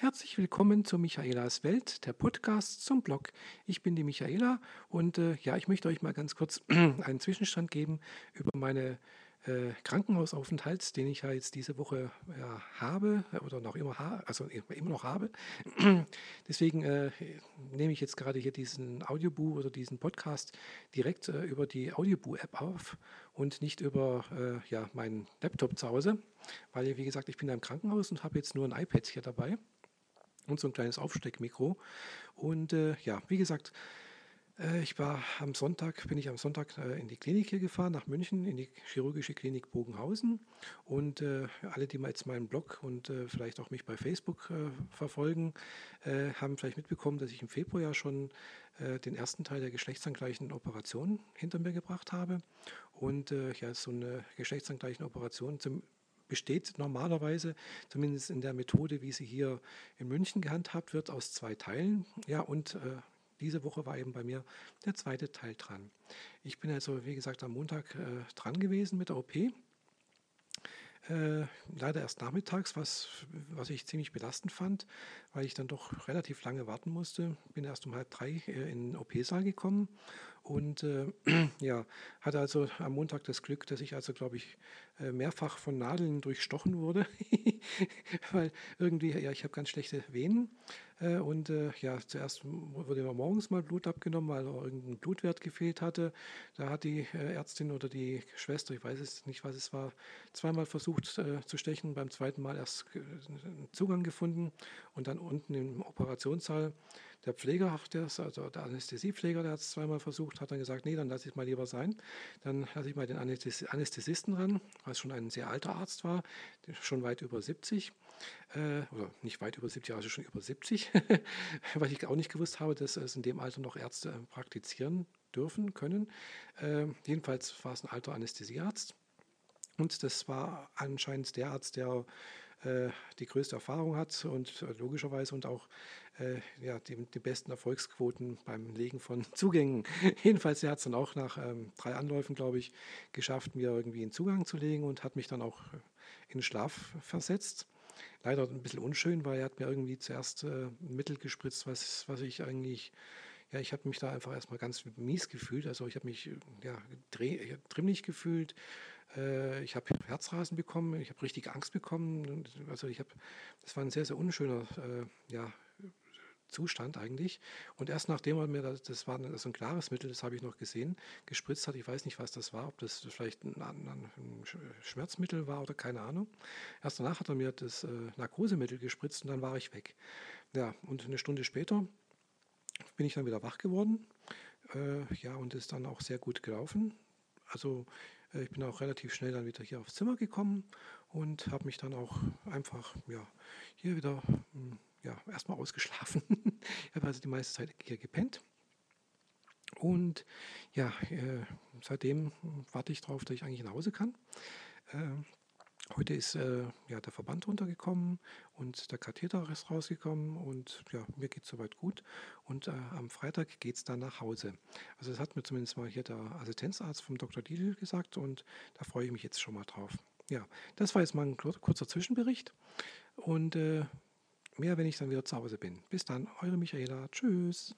Herzlich willkommen zu Michaelas Welt, der Podcast zum Blog. Ich bin die Michaela und äh, ja, ich möchte euch mal ganz kurz einen Zwischenstand geben über meine äh, Krankenhausaufenthalt, den ich ja jetzt diese Woche ja, habe oder noch immer, ha also immer noch habe. Deswegen äh, nehme ich jetzt gerade hier diesen Audiobuch oder diesen Podcast direkt äh, über die Audiobuch-App auf und nicht über äh, ja, meinen Laptop zu Hause, weil, wie gesagt, ich bin da im Krankenhaus und habe jetzt nur ein iPad hier dabei und so ein kleines Aufsteckmikro. Und äh, ja, wie gesagt, äh, ich war am Sonntag, bin ich am Sonntag äh, in die Klinik hier gefahren, nach München, in die chirurgische Klinik Bogenhausen. Und äh, alle, die mal jetzt meinen Blog und äh, vielleicht auch mich bei Facebook äh, verfolgen, haben vielleicht mitbekommen, dass ich im Februar ja schon den ersten Teil der geschlechtsangleichenden Operation hinter mir gebracht habe. Und ja, so eine geschlechtsangleichende Operation zum, besteht normalerweise, zumindest in der Methode, wie sie hier in München gehandhabt wird, aus zwei Teilen. Ja, und äh, diese Woche war eben bei mir der zweite Teil dran. Ich bin also, wie gesagt, am Montag äh, dran gewesen mit der OP. Äh, leider erst nachmittags, was, was ich ziemlich belastend fand, weil ich dann doch relativ lange warten musste. Bin erst um halb drei äh, in den OP-Saal gekommen und äh, ja, hatte also am Montag das Glück, dass ich also, glaube ich, äh, mehrfach von Nadeln durchstochen wurde, weil irgendwie, ja, ich habe ganz schlechte Venen äh, und äh, ja, zuerst wurde mir morgens mal Blut abgenommen, weil irgendein Blutwert gefehlt hatte. Da hat die äh, Ärztin oder die Schwester, ich weiß es nicht, was es war, zweimal versucht äh, zu stechen, beim zweiten Mal erst einen Zugang gefunden und dann unten im Operationssaal der Pfleger, der, also der Anästhesiepfleger, der hat es zweimal versucht, hat dann gesagt, nee, dann lasse ich mal lieber sein. Dann lasse ich mal den Anästhesisten ran, was schon ein sehr alter Arzt war, schon weit über 70 äh, oder nicht weit über 70, also schon über 70, weil ich auch nicht gewusst habe, dass es in dem Alter noch Ärzte praktizieren dürfen, können. Äh, jedenfalls war es ein alter Anästhesiearzt. Und das war anscheinend der Arzt, der äh, die größte Erfahrung hat und äh, logischerweise und auch äh, ja, die, die, besten Erfolgsquoten beim Legen von Zugängen. Jedenfalls, er hat es dann auch nach ähm, drei Anläufen, glaube ich, geschafft, mir irgendwie einen Zugang zu legen und hat mich dann auch in Schlaf versetzt. Leider ein bisschen unschön, weil er hat mir irgendwie zuerst äh, ein Mittel gespritzt, was, was ich eigentlich ja, ich habe mich da einfach erstmal ganz mies gefühlt. Also ich habe mich ja, drimmlich gefühlt. Äh, ich habe Herzrasen bekommen, ich habe richtig Angst bekommen. Also ich habe, das war ein sehr, sehr unschöner äh, ja, Zustand eigentlich. Und erst nachdem er mir, das, das war so ein klares Mittel, das habe ich noch gesehen, gespritzt hat, ich weiß nicht, was das war, ob das vielleicht ein, ein Schmerzmittel war oder keine Ahnung. Erst danach hat er mir das äh, Narkosemittel gespritzt und dann war ich weg. Ja, und eine Stunde später bin ich dann wieder wach geworden. Äh, ja, und ist dann auch sehr gut gelaufen. Also ich bin auch relativ schnell dann wieder hier aufs Zimmer gekommen und habe mich dann auch einfach ja, hier wieder hm, ja, erstmal ausgeschlafen. ich habe also die meiste Zeit hier gepennt. Und ja, äh, seitdem warte ich darauf, dass ich eigentlich nach Hause kann. Heute ist äh, ja, der Verband runtergekommen und der Katheter ist rausgekommen und ja, mir geht es soweit gut. Und äh, am Freitag geht es dann nach Hause. Also das hat mir zumindest mal hier der Assistenzarzt vom Dr. Diedl gesagt und da freue ich mich jetzt schon mal drauf. Ja, das war jetzt mal ein kurzer Zwischenbericht. Und äh, Mehr, wenn ich dann wieder zu Hause bin. Bis dann, eure Michaela. Tschüss.